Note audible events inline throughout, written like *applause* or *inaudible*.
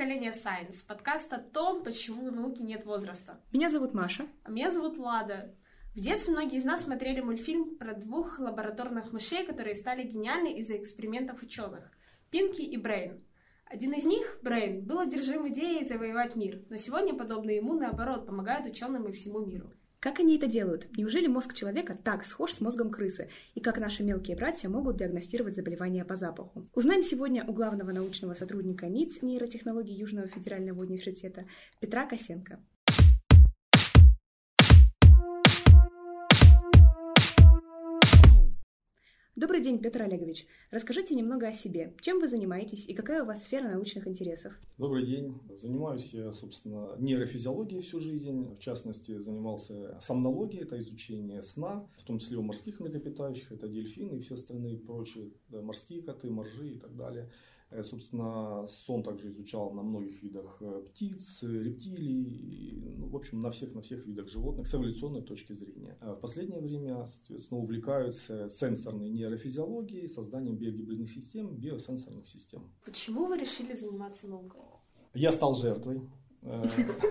поколение Science, подкаст о том, почему у науки нет возраста. Меня зовут Маша. А меня зовут Лада. В детстве многие из нас смотрели мультфильм про двух лабораторных мышей, которые стали гениальны из-за экспериментов ученых – Пинки и Брейн. Один из них, Брейн, был одержим идеей завоевать мир, но сегодня подобные ему, наоборот, помогают ученым и всему миру. Как они это делают? Неужели мозг человека так схож с мозгом крысы? И как наши мелкие братья могут диагностировать заболевания по запаху? Узнаем сегодня у главного научного сотрудника НИЦ нейротехнологий Южного федерального университета Петра Косенко. Добрый день, Петр Олегович. Расскажите немного о себе. Чем вы занимаетесь и какая у вас сфера научных интересов? Добрый день. Занимаюсь я, собственно, нейрофизиологией всю жизнь. В частности, занимался сомнологией, это изучение сна, в том числе у морских млекопитающих, это дельфины и все остальные прочие, морские коты, моржи и так далее. Э, собственно, сон также изучал на многих видах э, птиц, рептилий, ну, в общем, на всех, на всех видах животных с эволюционной точки зрения. В последнее время, соответственно, увлекаюсь сенсорной нейрофизиологией, созданием биогибридных систем, биосенсорных систем. Почему вы решили заниматься наукой? Я стал жертвой. Э,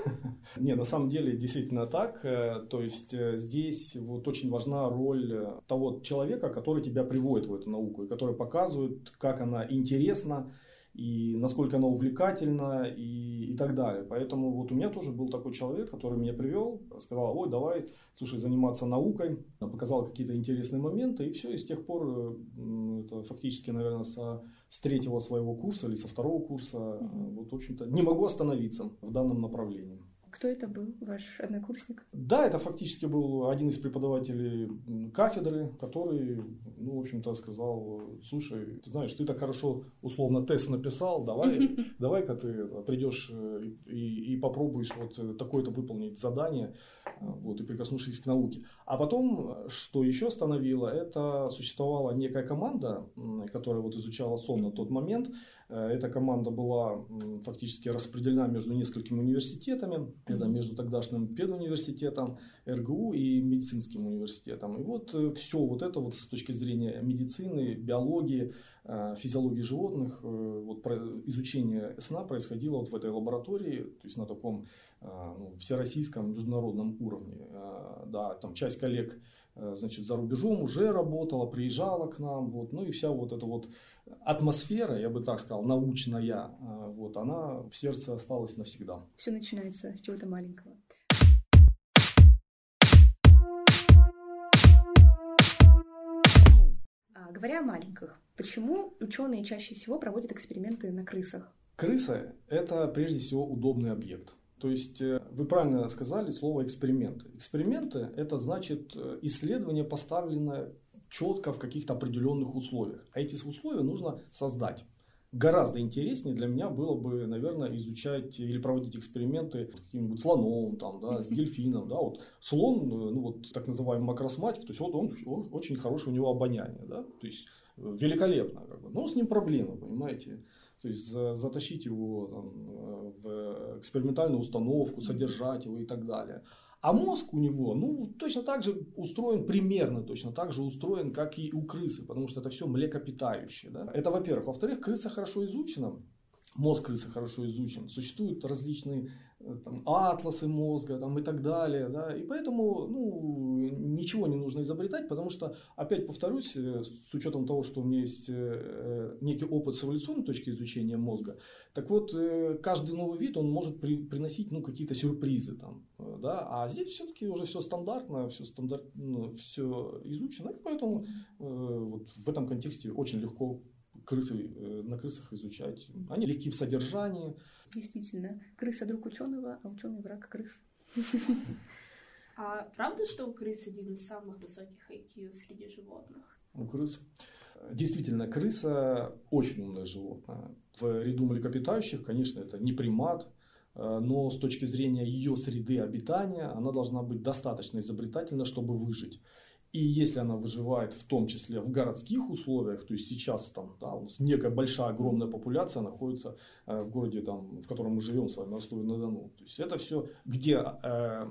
*laughs* не, на самом деле действительно так. То есть здесь вот очень важна роль того человека, который тебя приводит в эту науку и который показывает, как она интересна, и насколько она увлекательна и, и так далее. Поэтому вот у меня тоже был такой человек, который меня привел, сказал, ой, давай, слушай, заниматься наукой, показал какие-то интересные моменты, и все, и с тех пор, это фактически, наверное, со, с третьего своего курса или со второго курса, вот, в общем-то, не могу остановиться в данном направлении. Кто это был, ваш однокурсник? Да, это фактически был один из преподавателей кафедры, который, ну, в общем-то, сказал, слушай, ты знаешь, ты так хорошо условно тест написал, давай, *laughs* давай-ка ты придешь э, и, и попробуешь вот такое-то выполнить задание, э, вот, и прикоснувшись к науке. А потом, что еще остановило, это существовала некая команда, которая вот изучала сон на тот момент, эта команда была фактически распределена между несколькими университетами. Это между тогдашним педуниверситетом, РГУ и медицинским университетом. И вот э, все вот это вот с точки зрения медицины, биологии, э, физиологии животных, вот изучение сна происходило вот в этой лаборатории, то есть на таком ну, всероссийском международном уровне. Да, там часть коллег значит, за рубежом уже работала, приезжала к нам, вот, ну и вся вот эта вот атмосфера, я бы так сказал, научная, э, вот, она в сердце осталась навсегда. Все начинается с чего-то маленького. А, говоря о маленьких, почему ученые чаще всего проводят эксперименты на крысах? Крыса – это прежде всего удобный объект. То есть э, вы правильно сказали слово эксперименты. Эксперименты – это значит э, исследование, поставленное четко в каких-то определенных условиях. А эти условия нужно создать. Гораздо интереснее для меня было бы, наверное, изучать или проводить эксперименты с каким-нибудь слоном, там, да, с дельфином. Да, вот слон, э, ну вот так называемый макросматик, то есть вот он, он очень хорошее у него обоняние, да, то есть великолепно, как бы. но с ним проблемы, понимаете. То есть затащить его там, э, в экспериментальную установку, содержать его и так далее. А мозг у него, ну, точно так же устроен, примерно точно так же устроен, как и у крысы, потому что это все млекопитающее. Да? Это во-первых. Во-вторых, крыса хорошо изучена, мозг крысы хорошо изучен. Существуют различные там, атласы мозга там, и так далее. Да? И поэтому ну, ничего не нужно изобретать, потому что, опять повторюсь, э, с учетом того, что у меня есть э, некий опыт с эволюционной точки изучения мозга, так вот, каждый новый вид, он может при, приносить ну, какие-то сюрпризы. Там, да? А здесь все-таки уже все стандартно, все, стандарт, ну, все изучено, и поэтому вот в этом контексте очень легко крысы, на крысах изучать. Они легки в содержании, Действительно, крыса друг ученого, а ученый враг крыс. А правда, что у крыс один из самых высоких IQ среди животных? У крыс Действительно, крыса очень умное животное. В ряду млекопитающих, конечно, это не примат, э, но с точки зрения ее среды обитания, она должна быть достаточно изобретательна, чтобы выжить. И если она выживает в том числе в городских условиях, то есть сейчас там да, у нас некая большая огромная популяция находится э, в городе, там, в котором мы живем с вами, Ростове-на-Дону. То есть это все, где э,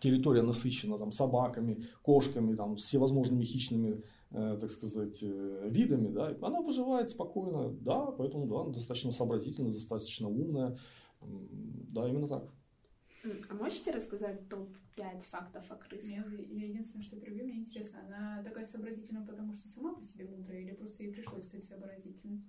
территория насыщена там, собаками, кошками, там, всевозможными хищными э, так сказать, э, видами, да, она выживает спокойно, да, поэтому, да, достаточно сообразительная, достаточно умная, да, именно так. А можете рассказать топ-5 фактов о крысе? Я, я единственное, что перебью, мне интересно, она такая сообразительная, потому что сама по себе мудрая, или просто ей пришлось стать сообразительной?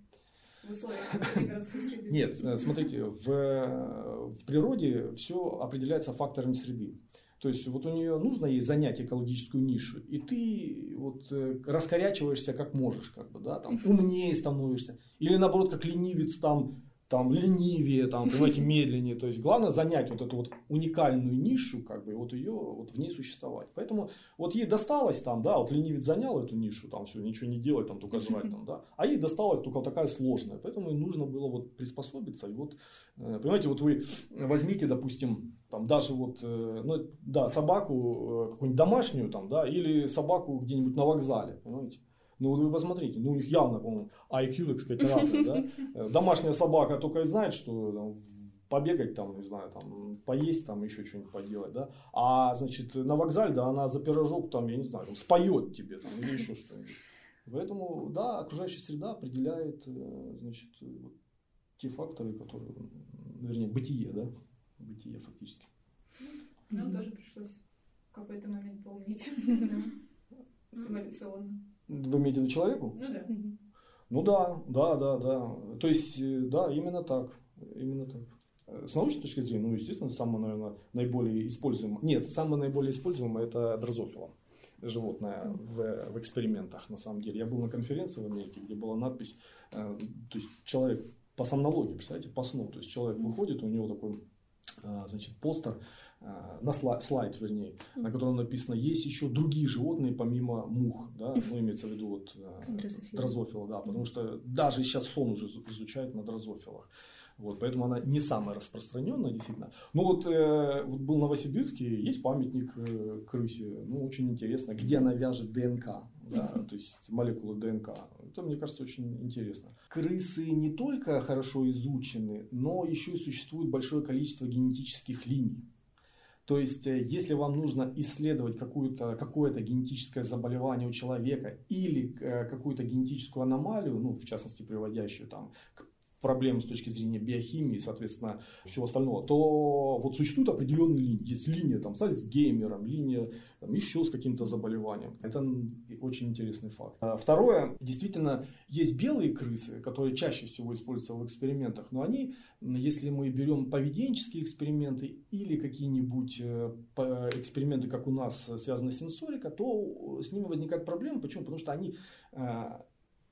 В условиях городской среды. Нет, э, смотрите, в, в природе все определяется факторами среды. То есть вот у нее нужно ей занять экологическую нишу, и ты вот э, раскорячиваешься как можешь, как бы, да, там умнее становишься, или наоборот как ленивец там там ленивее, там, *laughs* понимаете, медленнее. То есть главное занять вот эту вот уникальную нишу, как бы, и вот ее вот в ней существовать. Поэтому вот ей досталось там, да, вот ленивец занял эту нишу, там все, ничего не делать, там только жрать там, да, а ей досталась только такая сложная. Поэтому ей нужно было вот приспособиться. И вот, э, понимаете, вот вы возьмите, допустим, там даже вот, э, ну, да, собаку э, какую-нибудь домашнюю там, да, или собаку где-нибудь на вокзале, понимаете, ну, вот вы посмотрите, ну, у них явно, по-моему, IQ, так сказать, разный, да. Э, домашняя собака только и знает, что там, побегать там, не знаю, там, поесть там, еще что-нибудь поделать, да. А, значит, на вокзале, да, она за пирожок там, я не знаю, там, споет тебе там или еще что-нибудь. Поэтому, да, окружающая среда определяет, э, значит, вот, те факторы, которые, вернее, бытие, да, бытие фактически. Нам тоже пришлось в какой-то момент помнить *laughs* эволюционно. Вы имеете в виду человеку? Ну да. Ну да, да, да, да. То есть, э, да, именно так. Именно так. С научной точки зрения, ну, естественно, самое, наверное, наиболее используемое. Нет, самое наиболее используемое это дрозофила животное в, в экспериментах, на самом деле. Я был на конференции в Америке, где была надпись, э, то есть человек по сомнологии, представляете, по сну. То есть человек выходит, у него такой, э, значит, постер, Э, на слайд, слайд, вернее, на котором написано, есть еще другие животные помимо мух, да, ну, имеется в виду вот э, дрозофила. дрозофила, да, потому что даже сейчас сон уже изучают на дрозофилах. Вот, поэтому она не самая распространенная, действительно. Ну вот, э, вот был в Новосибирске, есть памятник э, крысе, ну очень интересно, где она вяжет ДНК, да, то есть молекулы ДНК. Это, мне кажется, очень интересно. Крысы не только хорошо изучены, но еще и существует большое количество генетических линий. То есть, э, если вам нужно исследовать какое-то какое генетическое заболевание у человека или э, какую-то генетическую аномалию, ну, в частности, приводящую там, к проблем с точки зрения биохимии, соответственно, всего остального, то вот существуют определенные линии. Есть линия там, с Альцгеймером, линия там, еще с каким-то заболеванием. Это очень интересный факт. А второе, действительно, есть белые крысы, которые чаще всего используются в экспериментах, но они, если мы берем поведенческие эксперименты или какие-нибудь э, эксперименты, как у нас, связаны с сенсорика, то с ними возникает проблема. Почему? Потому что они э,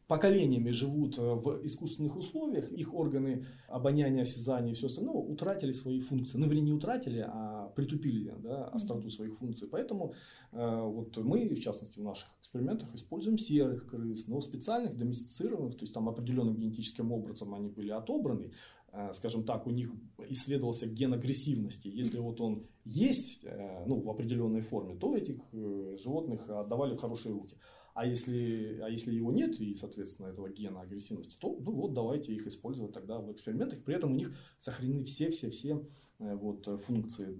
поколениями живут э, в искусственных условиях, их органы обоняния, осязания и все остальное утратили свои функции. Ну, вернее, не утратили, а притупили да, остроту своих функций. Поэтому э, вот мы, в частности, в наших экспериментах используем серых крыс, но специальных, доместицированных, то есть там определенным генетическим образом они были отобраны, э, скажем так, у них исследовался ген агрессивности. Если вот он есть ну, в определенной форме, то этих животных отдавали в хорошие руки. А если, а если его нет, и, соответственно, этого гена агрессивности, то ну вот давайте их использовать тогда в экспериментах. При этом у них сохранены все-все-все э, вот, функции,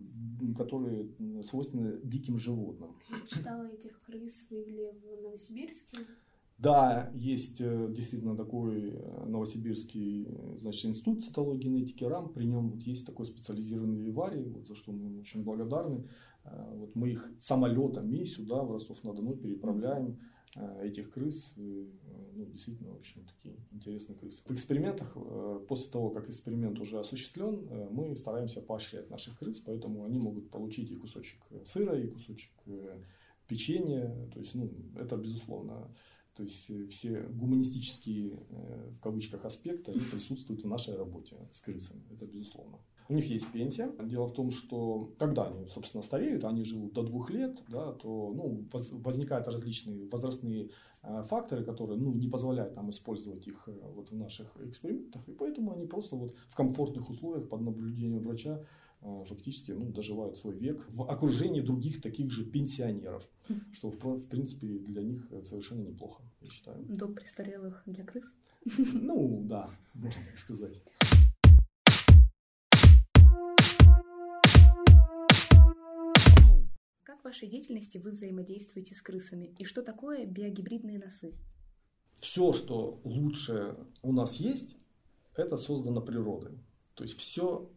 которые свойственны диким животным. Я читала этих крыс вывели в Новосибирске. Да, есть э, действительно такой э, новосибирский значит, институт цитологии генетики РАМ. При нем вот есть такой специализированный виварий, вот, за что мы очень благодарны. Вот мы их самолетами сюда, в Ростов-на-Дону, переправляем. Э, этих крыс, ну, действительно очень такие интересные крысы. В экспериментах, э, после того, как эксперимент уже осуществлен, э, мы стараемся поощрять наших крыс, поэтому они могут получить и кусочек сыра, и кусочек печенья. То есть, ну, это безусловно. То есть все гуманистические, в кавычках, аспекты они присутствуют в нашей работе с крысами. Это безусловно. У них есть пенсия. Дело в том, что когда они, собственно, стареют, они живут до двух лет, да, то ну, возникают различные возрастные э, факторы, которые ну, не позволяют нам использовать их э, вот, в наших экспериментах. И поэтому они просто вот в комфортных условиях под наблюдением врача э, фактически ну, доживают свой век в окружении других таких же пенсионеров, что в, в принципе для них совершенно неплохо, я считаю. Дом престарелых для крыс? Ну да, можно так сказать. в вашей деятельности вы взаимодействуете с крысами? И что такое биогибридные носы? Все, что лучше у нас есть, это создано природой. То есть все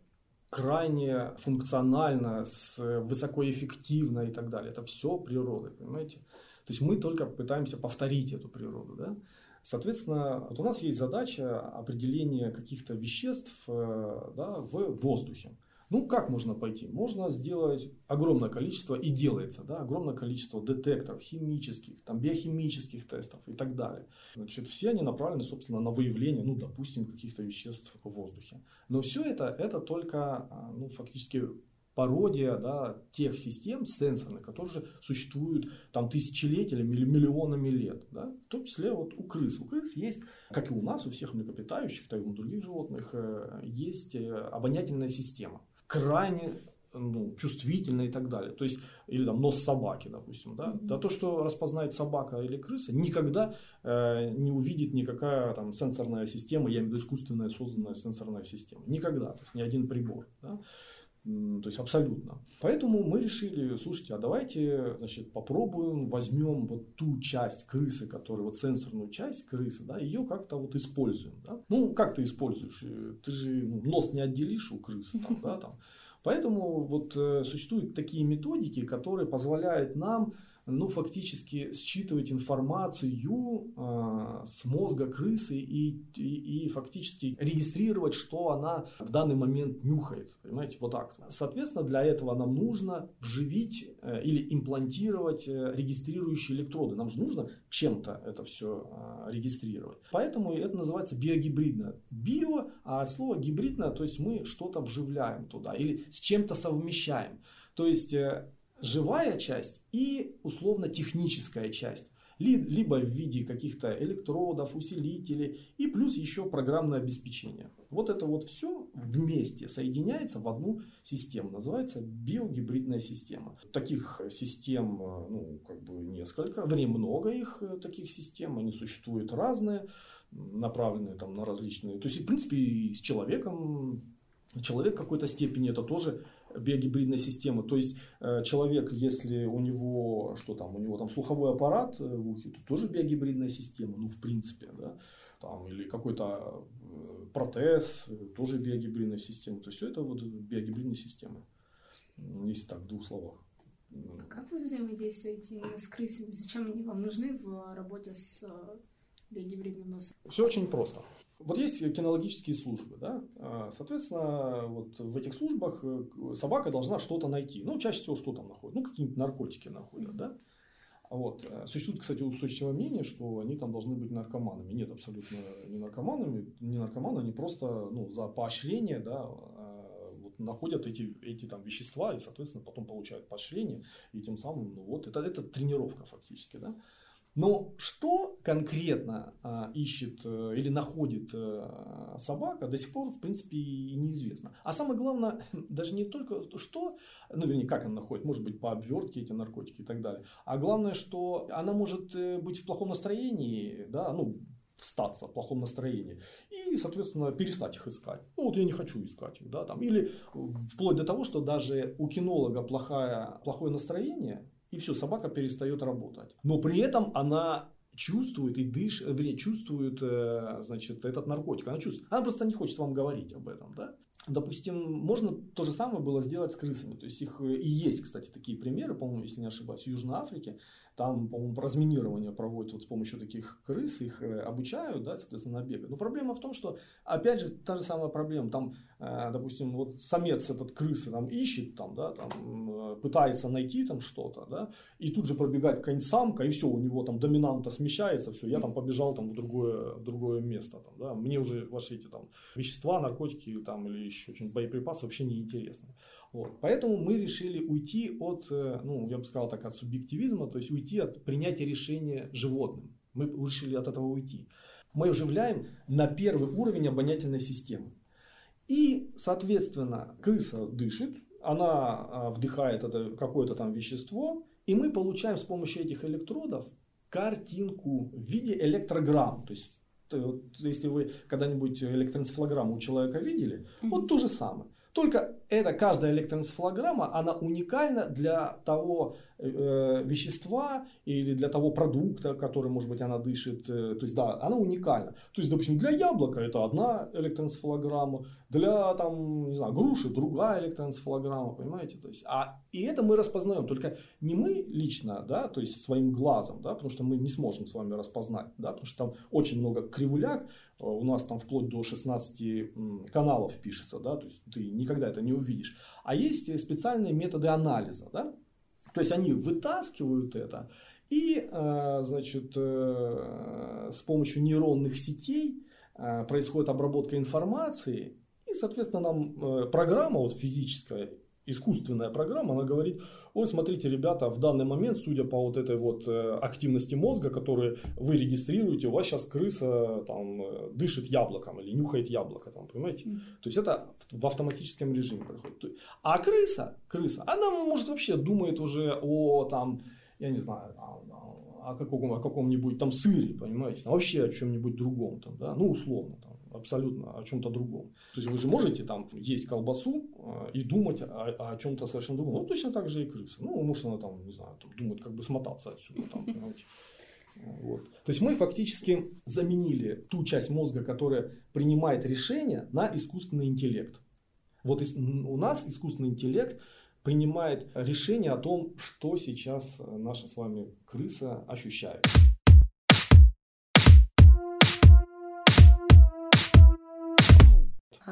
крайне функционально, с, высокоэффективно и так далее. Это все природа, понимаете? То есть мы только пытаемся повторить эту природу. Да? Соответственно, вот у нас есть задача определения каких-то веществ э, да, в воздухе. Ну, как можно пойти? Можно сделать огромное количество, и делается, да, огромное количество детекторов химических, там, биохимических тестов и так далее. Значит, все они направлены, собственно, на выявление, ну, допустим, каких-то веществ в воздухе. Но все это, это только, а, ну, фактически пародия да, тех систем сенсорных, которые же существуют там тысячелетиями или миллионами лет. Да? В том числе вот у крыс. У крыс есть, как и у нас, у всех млекопитающих, так и у других животных, э, есть э, обонятельная система крайне ну, чувствительно и так далее. То есть, или там нос собаки, допустим, да. Mm-hmm. Да то, что распознает собака или крыса, никогда э, не увидит никакая там сенсорная система, я имею в виду искусственная созданная сенсорная система. Никогда, то есть ни один прибор. Да? То есть абсолютно. Поэтому мы решили, слушайте, а давайте, значит, попробуем, возьмем вот ту часть крысы, которая вот сенсорную часть крысы, да, ее как-то вот используем, да. Ну, как ты используешь? Ты же ну, нос не отделишь у крысы, там, *laughs* да, там. Поэтому вот э, существуют такие методики, которые позволяют нам ну, фактически считывать информацию э, с мозга крысы и, и, и фактически регистрировать, что она в данный момент нюхает. Понимаете, вот так. Соответственно, для этого нам нужно вживить э, или имплантировать э, регистрирующие электроды. Нам же нужно чем-то это все э, регистрировать. Поэтому это называется биогибридное. Био, а от слова гибридное, то есть мы что-то вживляем туда или с чем-то совмещаем. То есть э, живая часть и условно-техническая часть. Либо в виде каких-то электродов, усилителей и плюс еще программное обеспечение. Вот это вот все вместе соединяется в одну систему. Называется биогибридная система. Таких систем ну, как бы несколько. В много их э, таких систем. Они существуют разные, направленные там, на различные. То есть, в принципе, и с человеком Человек в какой-то степени это тоже биогибридная система. То есть э, человек, если у него что там, у него там слуховой аппарат э, в ухе, то тоже биогибридная система, ну в принципе, да. Там, или какой-то э, протез, тоже биогибридная система. То есть все это вот биогибридные системы, если так в двух словах. А как вы взаимодействуете с крысами? Зачем они вам нужны в работе с биогибридным носом? Все очень просто. Вот есть кинологические службы, да, а, соответственно, вот в этих службах э, собака должна что-то найти. Ну, чаще всего что там находят? Ну, какие-нибудь наркотики находят, да. Вот. Э, существует, кстати, устойчивое мнение, что они там должны быть наркоманами. Нет, абсолютно не наркоманами, не наркоманы, они просто ну, за поощрение да, а, вот, находят эти, эти там вещества и, соответственно, потом получают поощрение, и тем самым, ну вот, это, это тренировка фактически, да. Но что конкретно а, ищет а, или находит а, собака, до сих пор, в принципе, и неизвестно. А самое главное, *laughs* даже не только что, ну, вернее, как она находит, может быть, по обвертке эти наркотики и так далее. А главное, что она может э, быть в плохом настроении, да, ну, встаться в плохом настроении и, соответственно, перестать их искать. Ну, вот я не хочу искать их, да, там. Или вплоть до того, что даже у кинолога плохое, плохое настроение, и все, собака перестает работать. Но при этом она чувствует и дышит, вернее, чувствует, э, значит, этот наркотик. Она чувствует. Она просто не хочет вам говорить об этом, да? Допустим, можно то же самое было сделать с крысами. То есть их э, и есть, кстати, такие примеры, по-моему, если не ошибаюсь, в Южной Африке. Там, по-моему, разминирование проводят вот с помощью таких крыс, их э, обучают, да, соответственно, на бегать. Но проблема в том, что, опять же, та же самая проблема. Там, э, допустим, вот самец этот крысы там ищет, там, да, там, пытается найти там что-то, да, и тут же пробегает какая-нибудь самка, и все, у него там доминанта смещается, все, я там побежал там в другое, в другое место, там, да, мне уже ваши эти там вещества, наркотики там или еще что-нибудь, боеприпасы вообще не интересны. Вот. Поэтому мы решили уйти от, э, ну, я бы сказал так, от субъективизма, то есть уйти от принятия решения животным. Мы решили от этого уйти. Мы оживляем на первый уровень обонятельной системы. И, соответственно, крыса дышит, она а, вдыхает это какое-то там вещество, и мы получаем с помощью этих электродов картинку в виде электрограмм. То есть, то, если вы когда-нибудь электроэнцефалограмму у человека видели, mm-hmm. вот то же самое. Только эта каждая электроэнцефалограмма, она уникальна для того э, вещества или для того продукта, который, может быть, она дышит. Э, то есть, да, она уникальна. То есть, допустим, для яблока это одна электроэнцефалограмма, для, там, не знаю, груши другая электроэнцефалограмма, понимаете? То есть, а, и это мы распознаем, только не мы лично, да, то есть своим глазом, да, потому что мы не сможем с вами распознать, да, потому что там очень много кривуляк, у нас там вплоть до 16 каналов пишется, да, то есть ты никогда это не увидишь. А есть специальные методы анализа, да, то есть они вытаскивают это и, э, значит, э, с помощью нейронных сетей э, происходит обработка информации, и, соответственно, нам программа вот физическая искусственная программа, она говорит, ой, смотрите, ребята, в данный момент, судя по вот этой вот э, активности мозга, которую вы регистрируете, у вас сейчас крыса там э, дышит яблоком или нюхает яблоко, там, понимаете? То есть это в автоматическом режиме происходит. А крыса, крыса, она может вообще думает уже о там, я не знаю, о, каком, о каком-нибудь там сыре, понимаете, вообще о чем-нибудь другом, там, да, ну условно там абсолютно о чем-то другом. То есть вы же можете там есть колбасу э, и думать о, о чем-то совершенно другом. Ну, точно так же и крыса. Ну, может, она там, не знаю, там, думает, как бы смотаться отсюда. Там, Вот. То есть мы фактически заменили ту часть мозга, которая принимает решения, на искусственный интеллект. Вот у нас искусственный интеллект принимает решение о том, что сейчас наша с вами крыса ощущает.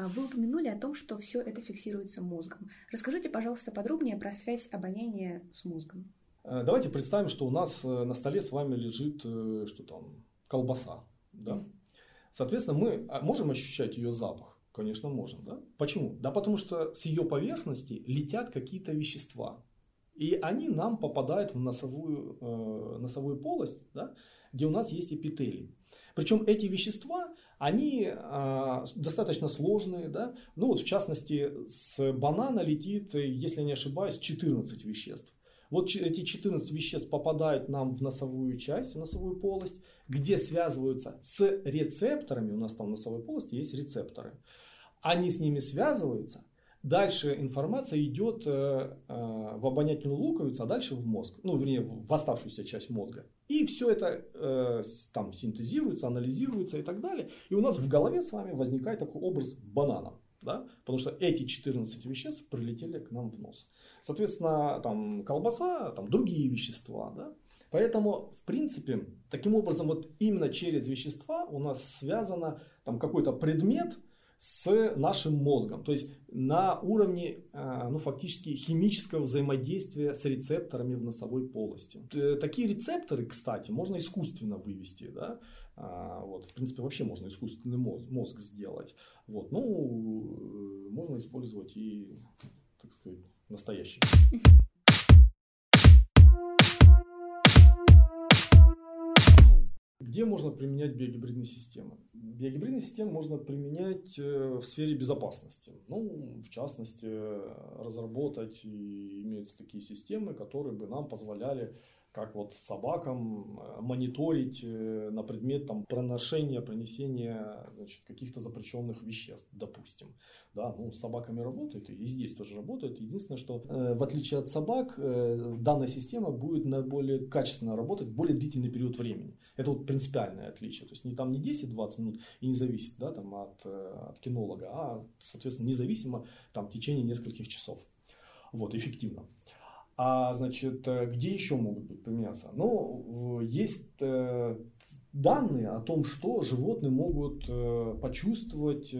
Вы упомянули о том, что все это фиксируется мозгом. Расскажите, пожалуйста, подробнее про связь обоняния с мозгом. Э, давайте представим, что у нас э, на столе с вами лежит э, что там, колбаса. Да? Соответственно, мы а, можем ощущать ее запах? Конечно, можем. Да? Почему? Да потому что с ее поверхности летят какие-то вещества. И они нам попадают в носовую, э, носовую полость, да, где у нас есть эпителий. Причем эти вещества, они э, достаточно сложные. Да? Ну вот в частности с банана летит, если не ошибаюсь, 14 веществ. Вот эти 14 веществ попадают нам в носовую часть, в носовую полость, где связываются с рецепторами. У нас там в носовой полости есть рецепторы. Они с ними связываются, Дальше информация идет э, э, в обонятельную луковицу, а дальше в мозг. Ну, вернее, в оставшуюся часть мозга. И все это э, там синтезируется, анализируется и так далее. И у нас в голове с вами возникает такой образ банана. Да? Потому что эти 14 веществ прилетели к нам в нос. Соответственно, там колбаса, там другие вещества. Да? Поэтому, в принципе, таким образом, вот именно через вещества у нас связано там какой-то предмет, с нашим мозгом. То есть на уровне э, ну, фактически химического взаимодействия с рецепторами в носовой полости. Э, такие рецепторы, кстати, можно искусственно вывести. Да? А, вот, в принципе, вообще можно искусственный мозг, мозг сделать. Вот, ну, э, можно использовать и, так сказать, настоящий. Где можно применять биогибридные системы? Биогибридные системы можно применять э, в сфере безопасности. Ну, в частности, разработать и имеются такие системы, которые бы нам позволяли как вот с собакам э, мониторить э, на предмет там, проношения, пронесения значит, каких-то запрещенных веществ, допустим. Да, ну, с собаками работает, и здесь тоже работает. Единственное, что э, в отличие от собак, э, данная система будет наиболее качественно работать более длительный период времени. Это вот принципиальное отличие. То есть не там не 10-20 минут и не зависит да, там, от, э, от кинолога, а, соответственно, независимо там, в течение нескольких часов. Вот, эффективно. А значит, э, где еще могут быть применяться? Ну, есть э, данные о том, что животные могут э, почувствовать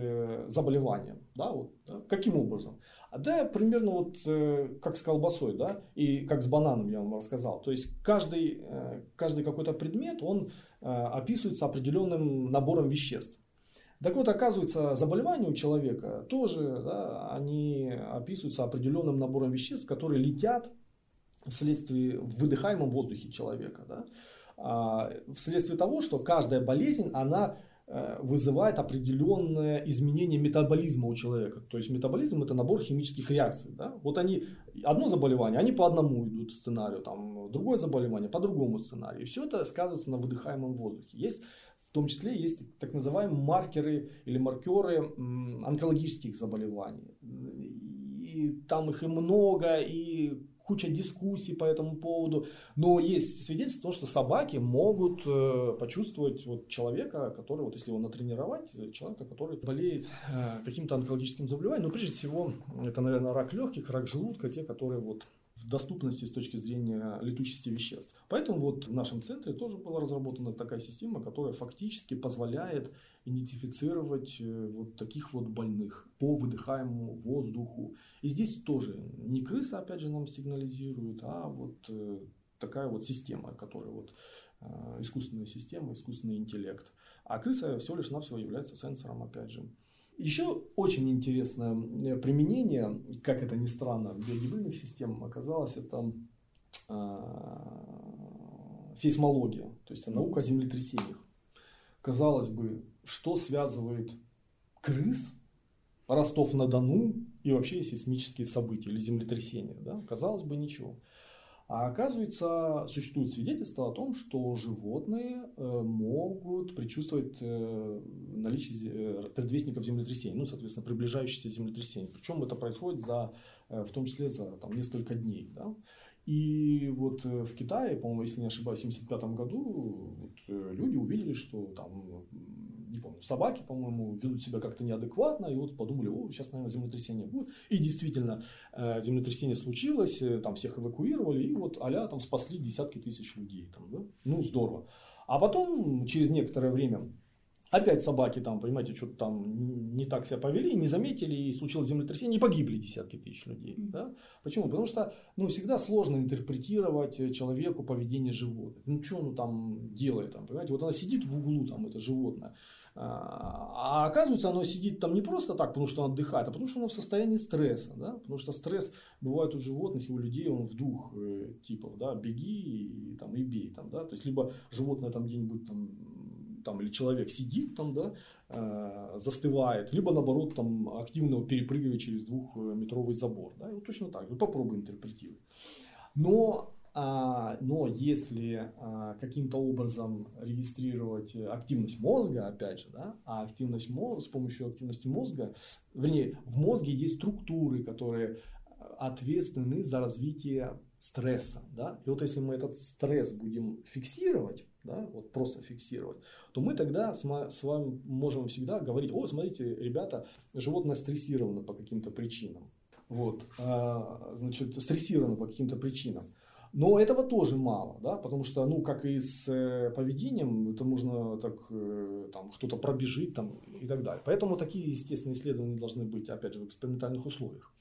заболевание. Да, вот, да? Каким образом? Да, примерно вот как с колбасой, да, и как с бананом я вам рассказал. То есть каждый, каждый какой-то предмет, он описывается определенным набором веществ. Так вот, оказывается, заболевания у человека тоже, да, они описываются определенным набором веществ, которые летят вследствие выдыхаемом воздухе человека. Да? А, вследствие того, что каждая болезнь, она э, вызывает определенное изменение метаболизма у человека. То есть метаболизм это набор химических реакций. Да? Вот они, одно заболевание, они по одному идут сценарию, там, другое заболевание по другому сценарию. И все это сказывается на выдыхаемом воздухе. Есть в том числе есть так называемые маркеры или маркеры онкологических заболеваний. И там их и много, и куча дискуссий по этому поводу. Но есть свидетельство того, что собаки могут э, почувствовать вот человека, который, вот если его натренировать, э, человека, который болеет э, каким-то онкологическим заболеванием. Но прежде всего, это, наверное, рак легких, рак желудка, те, которые вот доступности с точки зрения летучести веществ. Поэтому вот в нашем центре тоже была разработана такая система, которая фактически позволяет идентифицировать э, вот таких вот больных по выдыхаемому воздуху. И здесь тоже не крыса, опять же, нам сигнализирует, а вот э, такая вот система, которая вот э, искусственная система, искусственный интеллект. А крыса всего лишь навсего является сенсором, опять же. Еще очень интересное применение, как это ни странно, биогибридных систем оказалось это сейсмология, то есть наука о землетрясениях. Казалось бы, что связывает крыс, Ростов-на-Дону и вообще сейсмические события или землетрясения. Да? Казалось бы, ничего. А оказывается, существует свидетельство о том, что животные э, могут предчувствовать э, наличие э, предвестников землетрясений, ну, соответственно, приближающихся землетрясений. Причем это происходит за, в том числе за там, несколько дней. Да? И вот в Китае, по-моему, если не ошибаюсь, в 1975 году вот, люди увидели, что там, не помню, собаки, по-моему, ведут себя как-то неадекватно, и вот подумали, о, сейчас, наверное, землетрясение будет. И действительно, э, землетрясение случилось, там всех эвакуировали, и вот а там спасли десятки тысяч людей. Там, да? Ну, здорово. А потом, через некоторое время, Опять собаки там, понимаете, что-то там не так себя повели, не заметили, и случилось землетрясение, и погибли десятки тысяч людей. Да? Почему? Потому что ну, всегда сложно интерпретировать э, человеку поведение животных. Ну, что оно там делает? Там, понимаете? Вот она сидит в углу, там, это животное. А, а оказывается, оно сидит там не просто так, потому что оно отдыхает, а потому что оно в состоянии стресса. Да? Потому что стресс бывает у животных и у людей, он в двух э, типов. Да? Беги и, там, и бей. Там, да? То есть, либо животное там где-нибудь там там, или человек сидит там, да, э, застывает, либо наоборот там активно перепрыгивает через двухметровый забор. Да, и вот точно так же. Попробуй интерпретировать. Но, а, но если а, каким-то образом регистрировать активность мозга, опять же, да, а активность мозга, с помощью активности мозга, вернее, в мозге есть структуры, которые ответственны за развитие стресса. Да? И вот если мы этот стресс будем фиксировать, да, вот просто фиксировать, то мы тогда с, с вами можем всегда говорить, о, смотрите, ребята, животное стрессировано по каким-то причинам. Вот, а, значит, стрессировано по каким-то причинам. Но этого тоже мало, да, потому что, ну, как и с э, поведением, это можно так, э, там, кто-то пробежит там, и так далее. Поэтому такие, естественно, исследования должны быть, опять же, в экспериментальных условиях.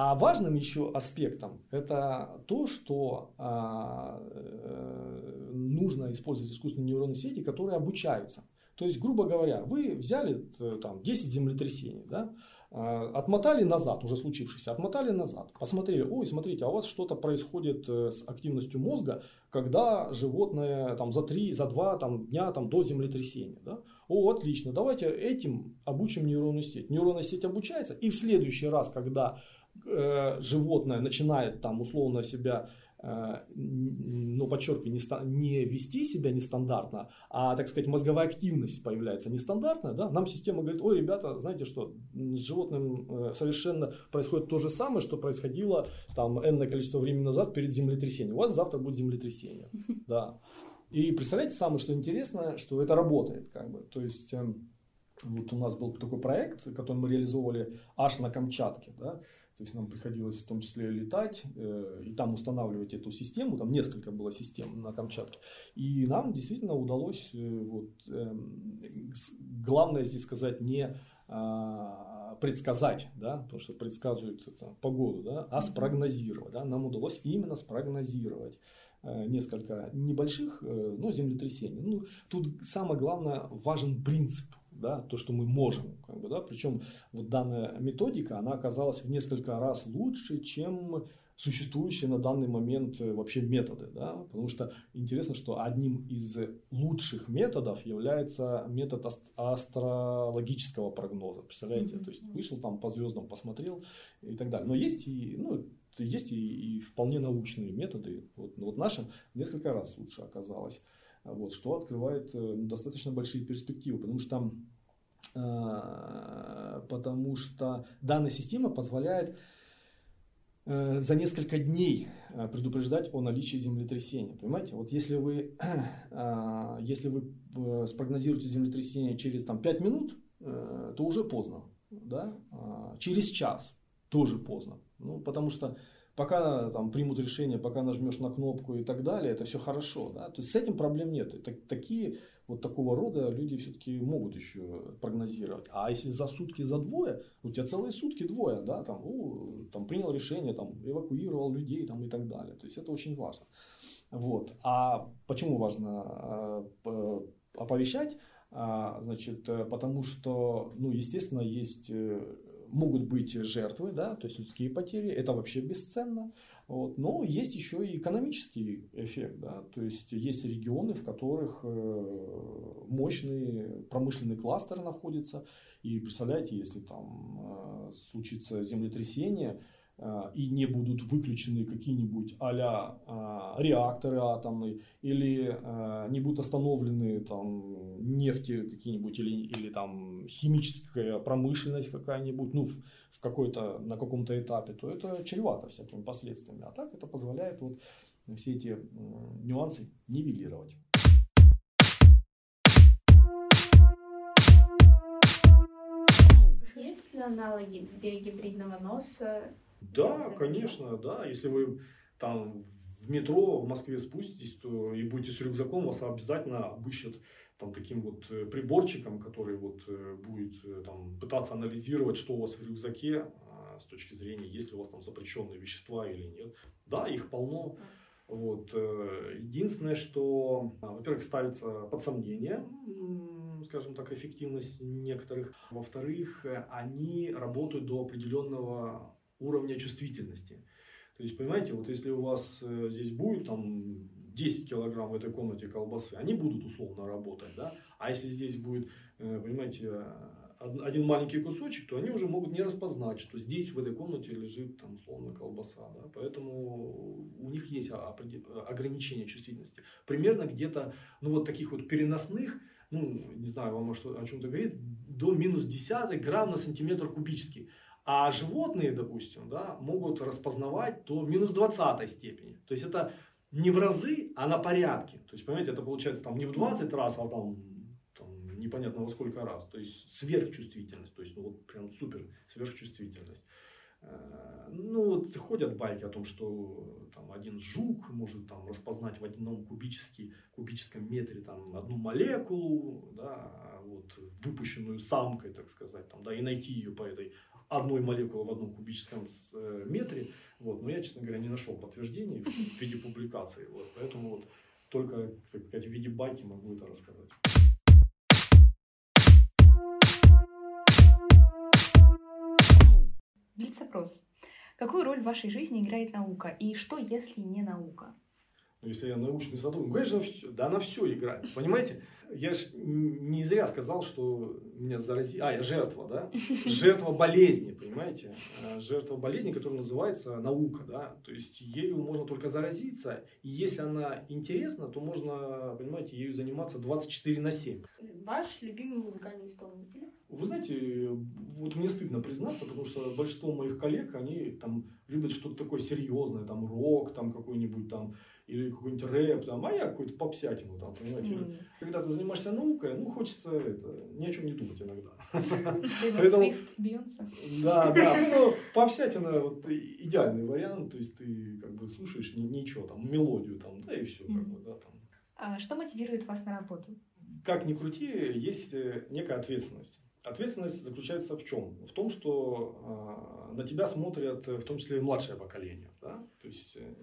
А важным еще аспектом это то, что а, э, нужно использовать искусственные нейронные сети, которые обучаются. То есть, грубо говоря, вы взяли э, там, 10 землетрясений, да, а, отмотали назад, уже случившееся, отмотали назад, посмотрели, ой, смотрите, а у вас что-то происходит э, с активностью мозга, когда животное там, за 3, за 2 там, дня там, до землетрясения. Да? О, отлично, давайте этим обучим нейронную сеть. Нейронная сеть обучается, и в следующий раз, когда э, животное начинает там условно себя э, ну, подчеркиваю, не, не вести себя нестандартно, а, так сказать, мозговая активность появляется нестандартная, да, нам система говорит, ой, ребята, знаете что, с животным э, совершенно происходит то же самое, что происходило там энное количество времени назад перед землетрясением. У вас завтра будет землетрясение, да. И представляете, самое что интересно, что это работает, как бы, то есть... Эм, вот у нас был такой проект, который мы реализовывали аж на Камчатке. Да? То есть нам приходилось в том числе летать э, и там устанавливать эту систему. Там несколько было систем на Камчатке. И нам действительно удалось, э, вот, э, главное здесь сказать, не э, предсказать, да, потому что предсказывают это, погоду, да, а спрогнозировать. Да. Нам удалось именно спрогнозировать э, несколько небольших ну, землетрясений. Ну, тут самое главное важен принцип да, то, что мы можем. Как бы, да, причем вот данная методика, она оказалась в несколько раз лучше, чем существующие на данный момент э, вообще методы. Да? Потому что интересно, что одним из лучших методов является метод астрологического прогноза. Представляете? Mm-hmm. То есть вышел там по звездам, посмотрел и так далее. Но есть и, ну, есть и, и вполне научные методы. Вот, вот наша несколько раз лучше оказалось вот, что открывает э, достаточно большие перспективы, потому что там э, потому что данная система позволяет э, за несколько дней предупреждать о наличии землетрясения. Понимаете? Вот если вы, *clears throat* если вы спрогнозируете землетрясение через там, 5 минут, то уже поздно. Да? Через час тоже поздно. Ну, потому что пока там примут решение, пока нажмешь на кнопку и так далее, это все хорошо, да, то есть с этим проблем нет. Это, такие вот такого рода люди все-таки могут еще прогнозировать. А если за сутки, за двое, у тебя целые сутки двое, да, там, ну, там принял решение, там, эвакуировал людей там, и так далее. То есть это очень важно. Вот. А почему важно э, оповещать? А, значит, э, потому что, ну, естественно, есть э, могут быть жертвы, да, то есть людские потери, это вообще бесценно. Вот. Но есть еще и экономический эффект, да, то есть есть регионы, в которых э, мощный промышленный кластер находится, и представляете, если там э, случится землетрясение, и не будут выключены какие-нибудь а, реакторы атомные, или а, не будут остановлены там нефти какие-нибудь, или, или там химическая промышленность какая-нибудь, ну, в, в какой-то, на каком-то этапе, то это чревато всякими последствиями. А так это позволяет вот все эти нюансы нивелировать. Есть ли аналоги биогибридного носа да, конечно, да. Если вы там в метро в Москве спуститесь то и будете с рюкзаком, вас обязательно обыщут там таким вот э, приборчиком, который вот э, будет э, там пытаться анализировать, что у вас в рюкзаке а, с точки зрения, есть ли у вас там запрещенные вещества или нет. Да, их полно. Вот. Единственное, что, а, во-первых, ставится под сомнение, скажем так, эффективность некоторых. Во-вторых, они работают до определенного уровня чувствительности. То есть, понимаете, вот если у вас э, здесь будет там 10 килограмм в этой комнате колбасы, они будут условно работать, да? А если здесь будет, э, понимаете, один маленький кусочек, то они уже могут не распознать, что здесь в этой комнате лежит там условно колбаса, да? Поэтому у них есть ограничение чувствительности. Примерно где-то, ну вот таких вот переносных, ну, не знаю, вам может о чем-то говорит, до минус 10 грамм на сантиметр кубический. А животные, допустим, да, могут распознавать до минус 20 степени. То есть это не в разы, а на порядке. То есть, понимаете, это получается там не в 20 раз, а там, там непонятно во сколько раз. То есть сверхчувствительность. То есть, ну вот прям супер сверхчувствительность. Э, ну, вот ходят байки о том, что там один жук может там распознать в одном кубический, кубическом метре там одну молекулу, да, вот, выпущенную самкой, так сказать, там, да, и найти ее по этой одной молекулы в одном кубическом э, метре. Вот. Но я, честно говоря, не нашел подтверждений в виде публикации. Вот. Поэтому вот только, так сказать, в виде байки могу это рассказать. Блиц-опрос. Какую роль в вашей жизни играет наука? И что, если не наука? Ну, если я научный сотрудник, конечно, все, да она все играет, понимаете? Я же не зря сказал, что меня заразили. А, я жертва, да? *laughs* Жертва болезни, понимаете? Э, жертва болезни, которая называется наука, да? То есть ею можно только заразиться, и если она интересна, то можно, понимаете, ею заниматься 24 на 7. Ваш любимый музыкальный исполнитель? Вы знаете, вот мне стыдно признаться, потому что большинство моих коллег, они там любят что-то такое серьезное, там рок, там какой-нибудь там или какой-нибудь рэп, там, а я какую-то попсятину, там, понимаете. Mm. Когда ты занимаешься наукой, ну, хочется это, ни о чем не думать иногда. Поэтому, да, да, ну, попсятина вот идеальный вариант, то есть ты как бы слушаешь ничего, там, мелодию, там, да, и все, как бы, да, там. А что мотивирует вас на работу? Как ни крути, есть э, некая ответственность. Ответственность заключается в чем? В том, что э, на тебя смотрят в том числе и младшее поколение. Да? То есть э,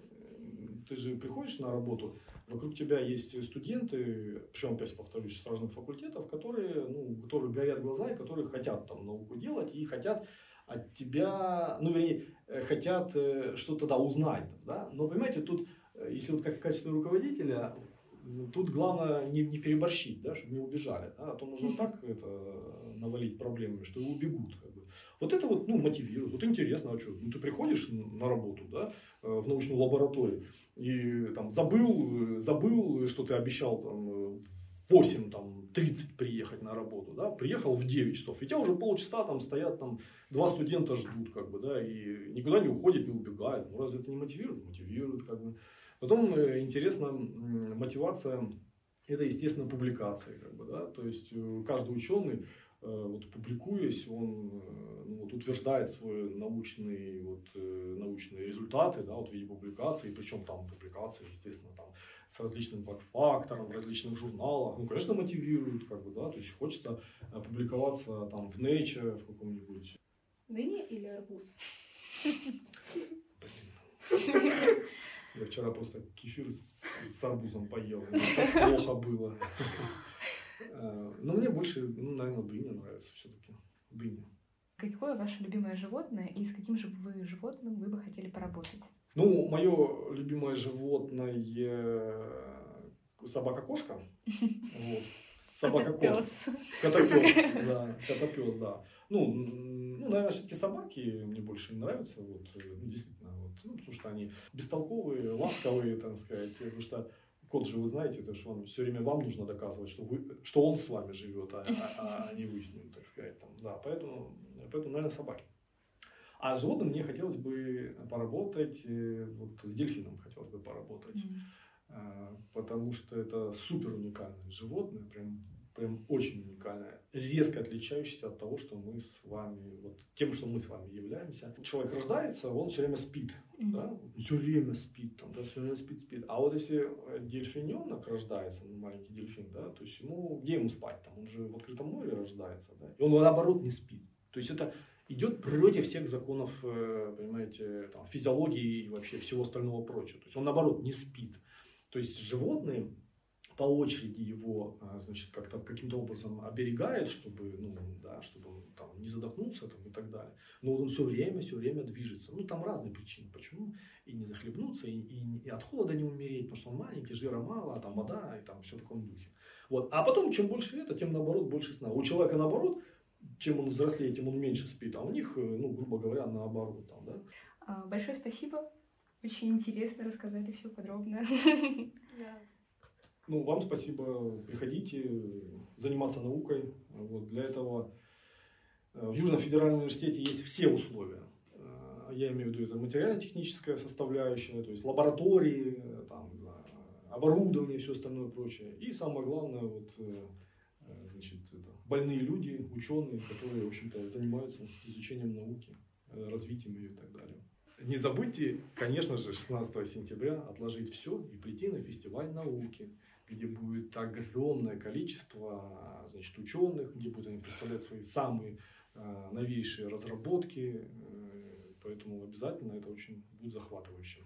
ты же приходишь на работу, вокруг тебя есть студенты, причем, опять повторюсь, с разных факультетов, которые, ну, у которых горят глаза и которые хотят там науку делать и хотят от тебя, ну, вернее, э, хотят э, что-то да, узнать. Да? Но, понимаете, тут, э, если вот как качество руководителя, тут главное не, не переборщить, да, чтобы не убежали. Да? А то можно так это, навалить проблемами, что и убегут. Как бы. Вот это вот ну, мотивирует. Вот интересно, а что? Ну, ты приходишь на работу да, в научную лабораторию, и там забыл, забыл, что ты обещал там, 8, там, 30 приехать на работу, да, приехал в 9 часов, и тебя уже полчаса там стоят, там, два студента ждут, как бы, да, и никуда не уходят, не убегают. Ну, разве это не мотивирует? Мотивирует, как бы. Потом э, интересно, мотивация, это, естественно, публикации, как бы, да, то есть э, каждый ученый, э, вот, публикуясь, он ну, вот, утверждает свои научные, вот, научные результаты да, вот, в виде публикаций, причем там публикации, естественно, там, с различным фактором в различных журналах, ну, конечно, мотивирует, как бы, да, то есть хочется публиковаться там в Nature, в каком-нибудь. Ныне или арбуз? Я вчера просто кефир с, с арбузом поел. так плохо было. Э, но мне больше, ну, наверное, дыня нравится все-таки. Дыня. Какое ваше любимое животное и с каким же вы животным вы бы хотели поработать? Ну, мое любимое животное собака-кошка. Вот. Собака-кошка. Котопес. Да, котопес, да. Ну, ну, наверное, все-таки собаки мне больше нравятся. Вот, ну, действительно, вот, ну, потому что они бестолковые, ласковые, так сказать. Потому что кот же вы знаете, это что он все время вам нужно доказывать, что, вы, что он с вами живет, а, а, а не вы с ним, так сказать. Там. Да, поэтому, поэтому, наверное, собаки. А с животным мне хотелось бы поработать, э, вот с дельфином хотелось бы поработать. Mm-hmm. Потому что это супер уникальное животное, прям прям очень уникальная, резко отличающаяся от того, что мы с вами, вот тем, что мы с вами являемся. Человек рождается, он все время спит, mm-hmm. да, все время спит, там, да, все время спит, спит. А вот если дельфиненок рождается, ну, маленький дельфин, да, то есть ему, где ему спать, там, он же в открытом море рождается, да, и он наоборот не спит. То есть это идет против всех законов, э, понимаете, там, физиологии и вообще всего остального прочего. То есть он наоборот не спит. То есть животные по очереди его, а, значит, как-то каким-то образом оберегает, чтобы, ну, да, чтобы он там не задохнулся там, и так далее. Но он все время, все время движется. Ну, там разные причины, почему. И не захлебнуться, и, и, и от холода не умереть, потому что он маленький, жира мало, а там вода, и там все в таком духе. Вот. А потом, чем больше это, тем наоборот больше сна. У человека наоборот, чем он взрослее, тем он меньше спит, а у них, э, ну, грубо говоря, наоборот. Там, да? А, большое спасибо. Очень интересно рассказали все подробно. Да. Ну, вам спасибо. Приходите заниматься наукой. Вот для этого э, в Южном федеральном университете есть все условия. Э, я имею в виду это материально-техническая составляющая, то есть лаборатории, там, оборудование и все остальное прочее. И самое главное, вот, значит, это больные люди, ученые, которые, в общем-то, занимаются изучением науки, развитием ее и так далее. Не забудьте, конечно же, 16 сентября отложить все и прийти на фестиваль науки где будет огромное количество значит, ученых, где будут они представлять свои самые э, новейшие разработки. Э, поэтому обязательно это очень будет захватывающе.